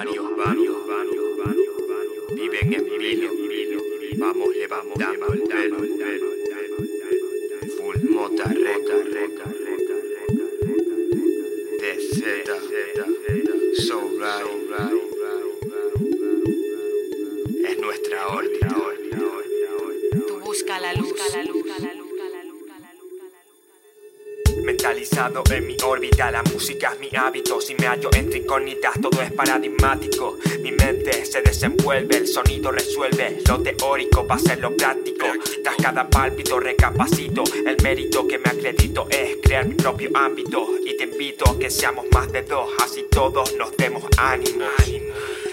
バニオバオ。Mentalizado en mi órbita, la música es mi hábito. Si me hallo entre incógnitas, todo es paradigmático. Mi mente se desenvuelve, el sonido resuelve lo teórico para hacerlo práctico. Tras cada pálpito recapacito, el mérito que me acredito es crear mi propio ámbito. Y te invito a que seamos más de dos, así todos nos demos ánimo.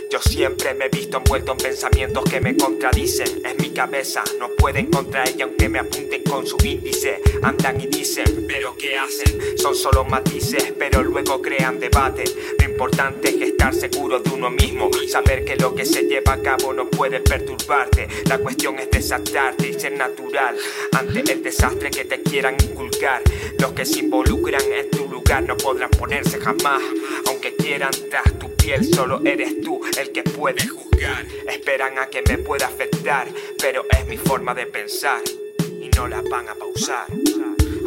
Yo siempre me he visto envuelto en pensamientos que me contradicen. En mi cabeza no pueden contra ella aunque me apunten con su índice. Andan y dicen, pero ¿qué hacen? Son solo matices, pero luego crean debate. Lo importante es estar seguro de uno mismo. Saber que lo que se lleva a cabo no puede perturbarte. La cuestión es desatarte y ser natural ante el desastre que te quieran inculcar. Los que se involucran en tu lugar no podrán ponerse jamás. Quieran tras tu piel, solo eres tú el que puede juzgar. Esperan a que me pueda afectar, pero es mi forma de pensar y no la van a pausar.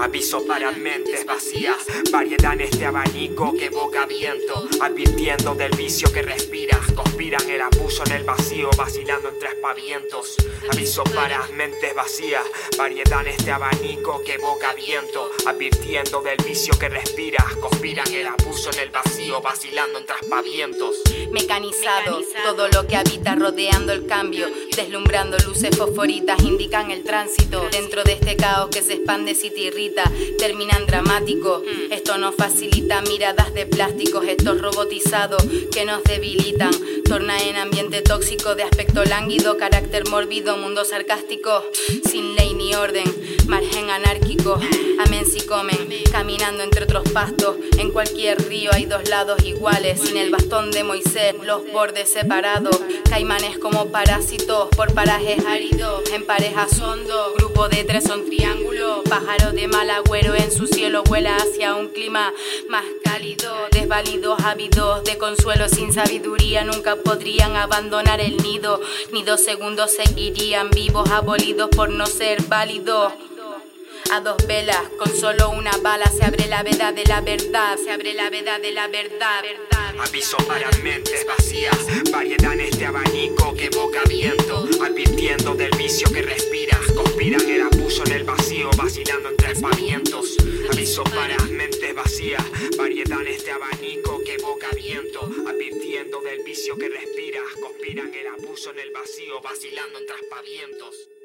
Aviso para mentes vacías, variedad en este abanico que boca viento, advirtiendo del vicio que respiras, conspiran el abuso en el vacío, vacilando entre aspavientos. Aviso para mentes vacías, variedad en este abanico que boca viento, advirtiendo del vicio que respiras, conspiran el abuso en el vacío, vacilando entre aspavientos. Mecanizado, todo lo que habita rodeando el cambio, deslumbrando luces fosforitas indican el tránsito. Dentro de este caos que se expande si te irrita, terminan dramático. Esto nos facilita miradas de plásticos, estos robotizados que nos debilitan. Torna en ambiente tóxico de aspecto lánguido, carácter mórbido, mundo sarcástico, sin ley ni orden, margen anárquico. Amén si comen, caminando entre otros pastos. En cualquier río hay dos lados iguales, sin el bastón de Moisés, los bordes separados. Caimanes como parásitos por parajes áridos, en parejas hondo. Grupo de tres son triángulo, pájaro de mal agüero en su cielo vuela hacia un clima más cálido. Desvalidos, ávidos de consuelo sin sabiduría, nunca podrían abandonar el nido. Ni dos segundos seguirían vivos, abolidos por no ser válidos. A dos velas, con solo una bala se abre la veda de la verdad, se abre la veda de la verdad. Aviso para mentes vacías, variedad en este abanico que boca viento, advirtiendo del vicio que respiras, conspiran el vacío, vacilando entre aspavientos. Aviso para mentes vacías, variedad en este abanico que boca viento, advirtiendo del vicio que respiras, conspiran el abuso en el vacío, vacilando entre aspavientos.